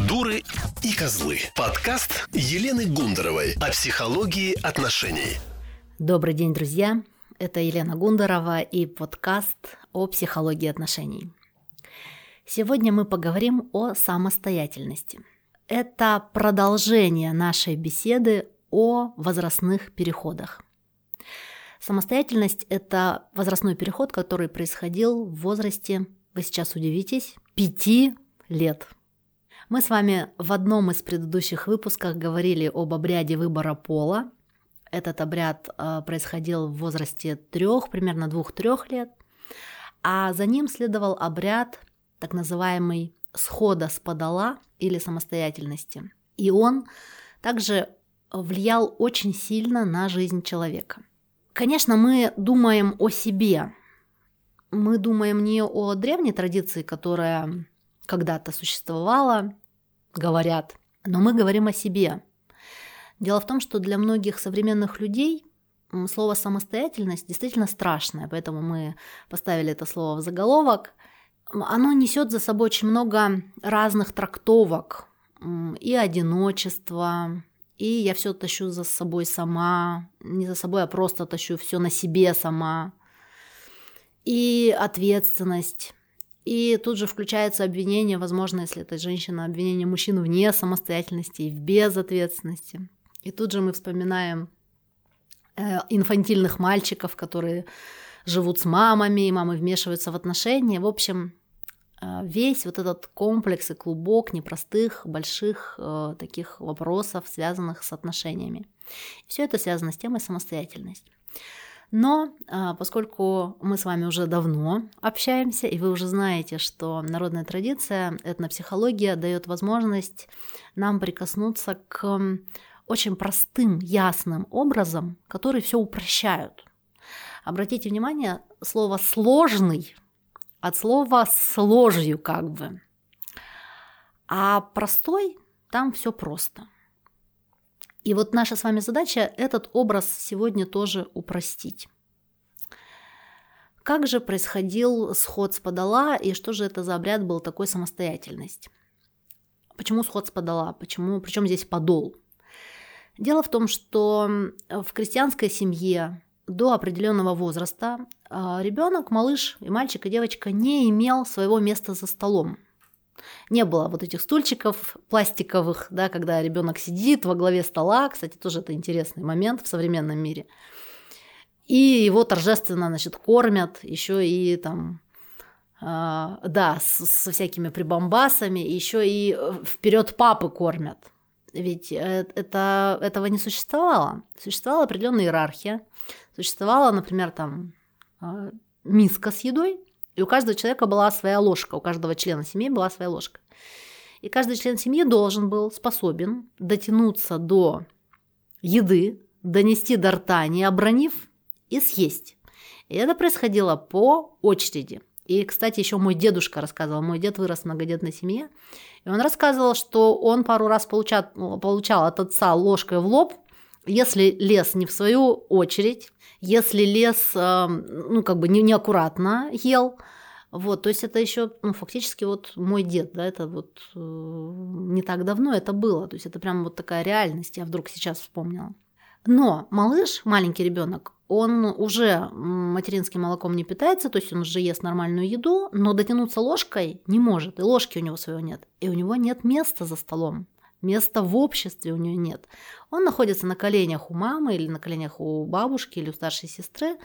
Дуры и козлы. Подкаст Елены Гундаровой о психологии отношений. Добрый день, друзья. Это Елена Гундарова и подкаст о психологии отношений. Сегодня мы поговорим о самостоятельности. Это продолжение нашей беседы о возрастных переходах. Самостоятельность – это возрастной переход, который происходил в возрасте, вы сейчас удивитесь, пяти лет. Мы с вами в одном из предыдущих выпусков говорили об обряде выбора пола. Этот обряд э, происходил в возрасте трех, примерно двух-трех лет, а за ним следовал обряд так называемый схода с подола или самостоятельности. И он также влиял очень сильно на жизнь человека. Конечно, мы думаем о себе. Мы думаем не о древней традиции, которая когда-то существовала, говорят, но мы говорим о себе. Дело в том, что для многих современных людей слово самостоятельность действительно страшное, поэтому мы поставили это слово в заголовок. Оно несет за собой очень много разных трактовок и одиночество, и я все тащу за собой сама, не за собой, а просто тащу все на себе сама, и ответственность. И тут же включается обвинение, возможно, если это женщина, обвинение мужчин вне самостоятельности и в безответственности. И тут же мы вспоминаем э, инфантильных мальчиков, которые живут с мамами, и мамы вмешиваются в отношения. В общем, э, весь вот этот комплекс и клубок непростых, больших э, таких вопросов, связанных с отношениями. Все это связано с темой самостоятельности. Но а, поскольку мы с вами уже давно общаемся, и вы уже знаете, что народная традиция, этнопсихология дает возможность нам прикоснуться к очень простым, ясным образом, которые все упрощают. Обратите внимание, слово «сложный» от слова «сложью» как бы. А простой там все просто. И вот наша с вами задача этот образ сегодня тоже упростить. Как же происходил сход с подола и что же это за обряд был такой самостоятельность? Почему сход с подола? Почему, причем здесь подол? Дело в том, что в крестьянской семье до определенного возраста а, ребенок, малыш и мальчик и девочка не имел своего места за столом. Не было вот этих стульчиков пластиковых, да, когда ребенок сидит во главе стола. Кстати, тоже это интересный момент в современном мире. И его торжественно, значит, кормят еще и там Uh, да, с, со всякими прибамбасами, еще и э, вперед папы кормят. Ведь э, это, этого не существовало. Существовала определенная иерархия. Существовала, например, там а, миска с едой, и у каждого человека была своя ложка, у каждого члена семьи была своя ложка. И каждый член семьи должен был способен дотянуться до еды, донести до рта, не обронив, и съесть. И это происходило по очереди. И, кстати, еще мой дедушка рассказывал. Мой дед вырос в многодетной семье. И он рассказывал, что он пару раз получал, получал от отца ложкой в лоб, если лес не в свою очередь, если лес, эм, ну, как бы не, неаккуратно ел, вот, то есть это еще, ну, фактически вот мой дед, да, это вот э, не так давно это было, то есть это прям вот такая реальность, я вдруг сейчас вспомнила. Но малыш, маленький ребенок, он уже материнским молоком не питается, то есть он уже ест нормальную еду, но дотянуться ложкой не может, и ложки у него своего нет, и у него нет места за столом. Места в обществе у нее нет. Он находится на коленях у мамы или на коленях у бабушки или у старшей сестры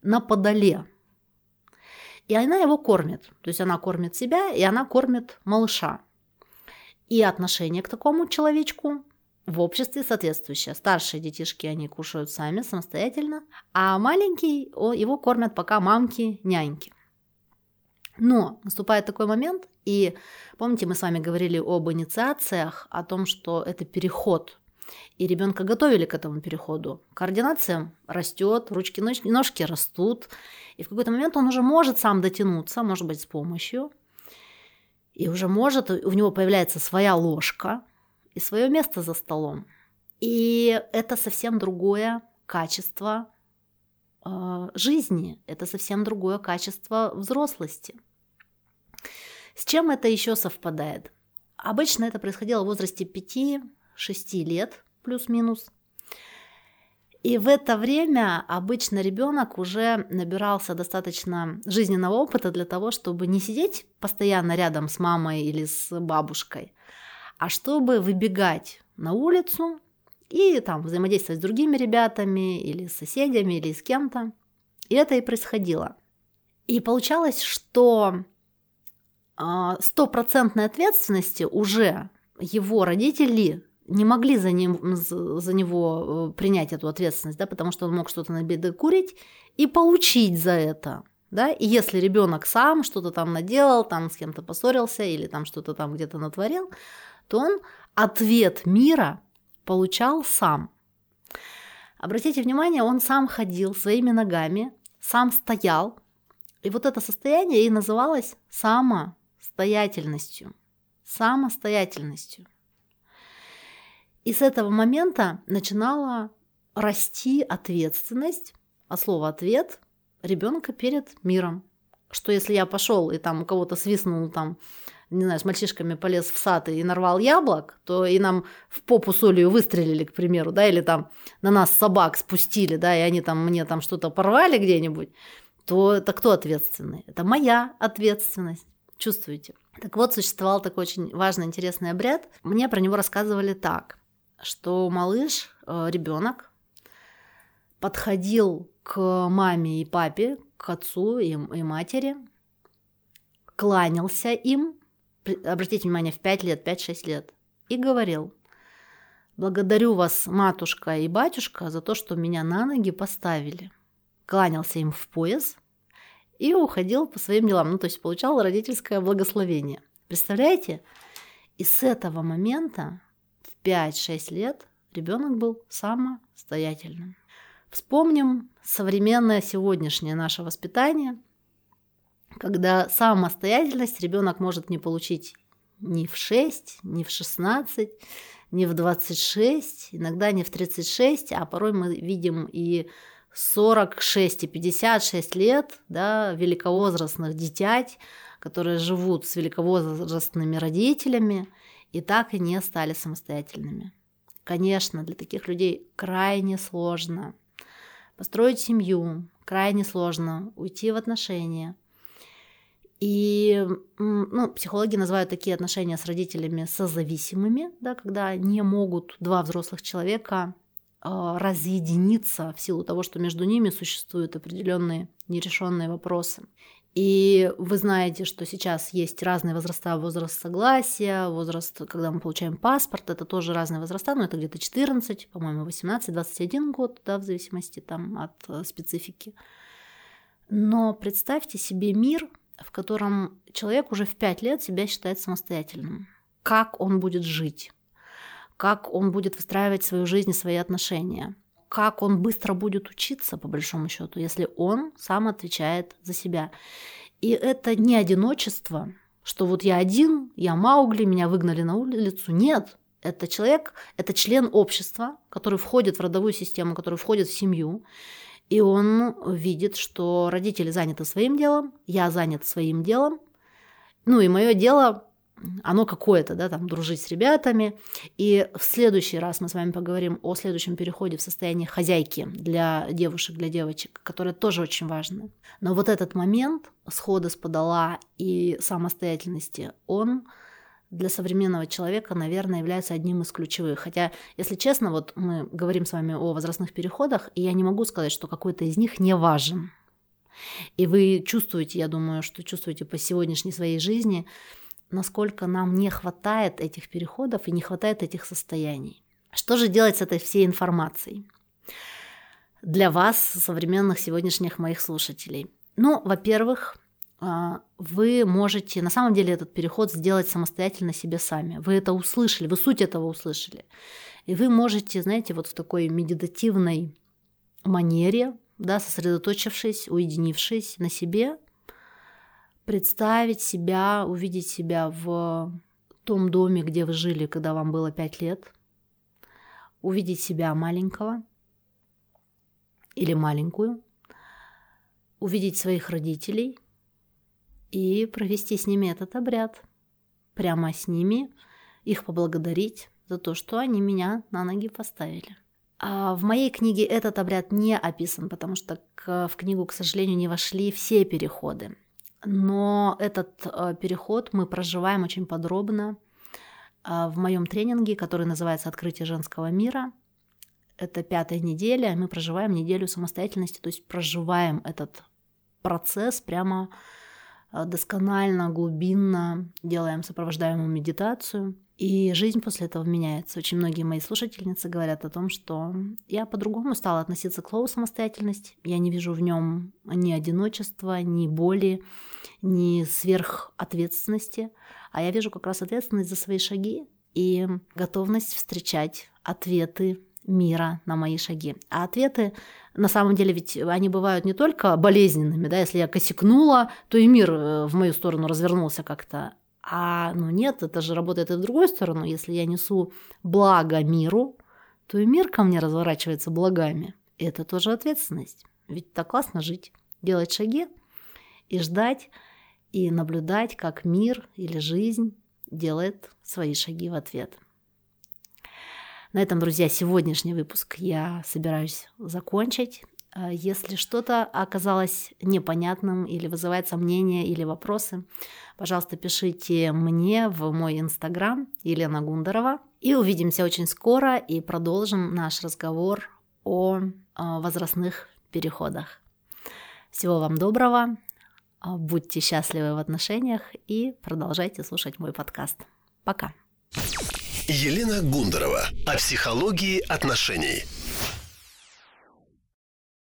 на подоле. И она его кормит. То есть она кормит себя, и она кормит малыша. И отношение к такому человечку в обществе соответствующее. Старшие детишки, они кушают сами, самостоятельно, а маленький, его кормят пока мамки, няньки. Но наступает такой момент, и помните, мы с вами говорили об инициациях, о том, что это переход. И ребенка готовили к этому переходу. Координация растет, ручки, ножки растут. И в какой-то момент он уже может сам дотянуться, может быть, с помощью. И уже может, у него появляется своя ложка и свое место за столом. И это совсем другое качество э, жизни, это совсем другое качество взрослости. С чем это еще совпадает? Обычно это происходило в возрасте 5-6 лет, плюс-минус. И в это время обычно ребенок уже набирался достаточно жизненного опыта для того, чтобы не сидеть постоянно рядом с мамой или с бабушкой, а чтобы выбегать на улицу и там взаимодействовать с другими ребятами или с соседями или с кем-то. И это и происходило. И получалось, что стопроцентной ответственности уже его родители не могли за, ним, за него э, принять эту ответственность, да, потому что он мог что-то на беды курить и получить за это. Да? И если ребенок сам что-то там наделал, там с кем-то поссорился или там что-то там где-то натворил, то он ответ мира получал сам. Обратите внимание, он сам ходил своими ногами, сам стоял. И вот это состояние и называлось самостоятельностью. Самостоятельностью. И с этого момента начинала расти ответственность, а слово «ответ» ребенка перед миром. Что если я пошел и там у кого-то свистнул там, не знаю, с мальчишками полез в сад и нарвал яблок, то и нам в попу солью выстрелили, к примеру, да, или там на нас собак спустили, да, и они там мне там что-то порвали где-нибудь, то это кто ответственный? Это моя ответственность. Чувствуете? Так вот, существовал такой очень важный, интересный обряд. Мне про него рассказывали так что малыш, э, ребенок, подходил к маме и папе, к отцу и, и матери, кланялся им, обратите внимание, в 5 лет, 5-6 лет, и говорил, благодарю вас, матушка и батюшка, за то, что меня на ноги поставили. Кланялся им в пояс и уходил по своим делам, ну, то есть получал родительское благословение. Представляете? И с этого момента 5-6 лет ребенок был самостоятельным. Вспомним современное сегодняшнее наше воспитание, когда самостоятельность ребенок может не получить ни в 6, ни в 16, ни в 26, иногда не в 36, а порой мы видим и 46 и 56 лет да, великовозрастных детять, которые живут с великовозрастными родителями и так и не стали самостоятельными. Конечно, для таких людей крайне сложно построить семью, крайне сложно уйти в отношения. И ну, психологи называют такие отношения с родителями созависимыми, да, когда не могут два взрослых человека разъединиться в силу того, что между ними существуют определенные нерешенные вопросы. И вы знаете, что сейчас есть разные возраста, возраст согласия, возраст, когда мы получаем паспорт, это тоже разные возраста, но это где-то 14, по-моему, 18-21 год, да, в зависимости там от специфики. Но представьте себе мир, в котором человек уже в 5 лет себя считает самостоятельным. Как он будет жить? Как он будет выстраивать свою жизнь свои отношения? как он быстро будет учиться, по большому счету, если он сам отвечает за себя. И это не одиночество, что вот я один, я Маугли, меня выгнали на улицу. Нет, это человек, это член общества, который входит в родовую систему, который входит в семью, и он видит, что родители заняты своим делом, я занят своим делом, ну и мое дело оно какое-то, да, там, дружить с ребятами. И в следующий раз мы с вами поговорим о следующем переходе в состояние хозяйки для девушек, для девочек, которое тоже очень важно. Но вот этот момент схода с подола и самостоятельности, он для современного человека, наверное, является одним из ключевых. Хотя, если честно, вот мы говорим с вами о возрастных переходах, и я не могу сказать, что какой-то из них не важен. И вы чувствуете, я думаю, что чувствуете по сегодняшней своей жизни, насколько нам не хватает этих переходов и не хватает этих состояний. Что же делать с этой всей информацией? Для вас, современных сегодняшних моих слушателей. Ну, во-первых, а, вы можете на самом деле этот переход сделать самостоятельно себе сами. Вы это услышали, вы суть этого услышали. И вы можете, знаете, вот в такой медитативной манере, да, сосредоточившись, уединившись на себе, представить себя, увидеть себя в том доме, где вы жили, когда вам было пять лет, увидеть себя маленького или маленькую, увидеть своих родителей и провести с ними этот обряд. прямо с ними, их поблагодарить за то, что они меня на ноги поставили. А в моей книге этот обряд не описан, потому что в книгу, к сожалению, не вошли все переходы. Но этот э, переход мы проживаем очень подробно э, в моем тренинге, который называется «Открытие женского мира». Это пятая неделя, мы проживаем неделю самостоятельности, то есть проживаем этот процесс прямо э, досконально, глубинно, делаем сопровождаемую медитацию – и жизнь после этого меняется. Очень многие мои слушательницы говорят о том, что я по-другому стала относиться к слову самостоятельность. Я не вижу в нем ни одиночества, ни боли, ни сверхответственности, а я вижу как раз ответственность за свои шаги и готовность встречать ответы мира на мои шаги. А ответы, на самом деле, ведь они бывают не только болезненными, да, если я косякнула, то и мир э, в мою сторону развернулся как-то а ну нет, это же работает и в другую сторону. Если я несу благо миру, то и мир ко мне разворачивается благами. Это тоже ответственность. Ведь так классно жить, делать шаги и ждать, и наблюдать, как мир или жизнь делает свои шаги в ответ. На этом, друзья, сегодняшний выпуск я собираюсь закончить. А если что-то оказалось непонятным или вызывает сомнения или вопросы, пожалуйста, пишите мне в мой инстаграм Елена Гундарова. И увидимся очень скоро и продолжим наш разговор о а, возрастных переходах. Всего вам доброго, а, будьте счастливы в отношениях и продолжайте слушать мой подкаст. Пока. Елена Гундарова о психологии отношений.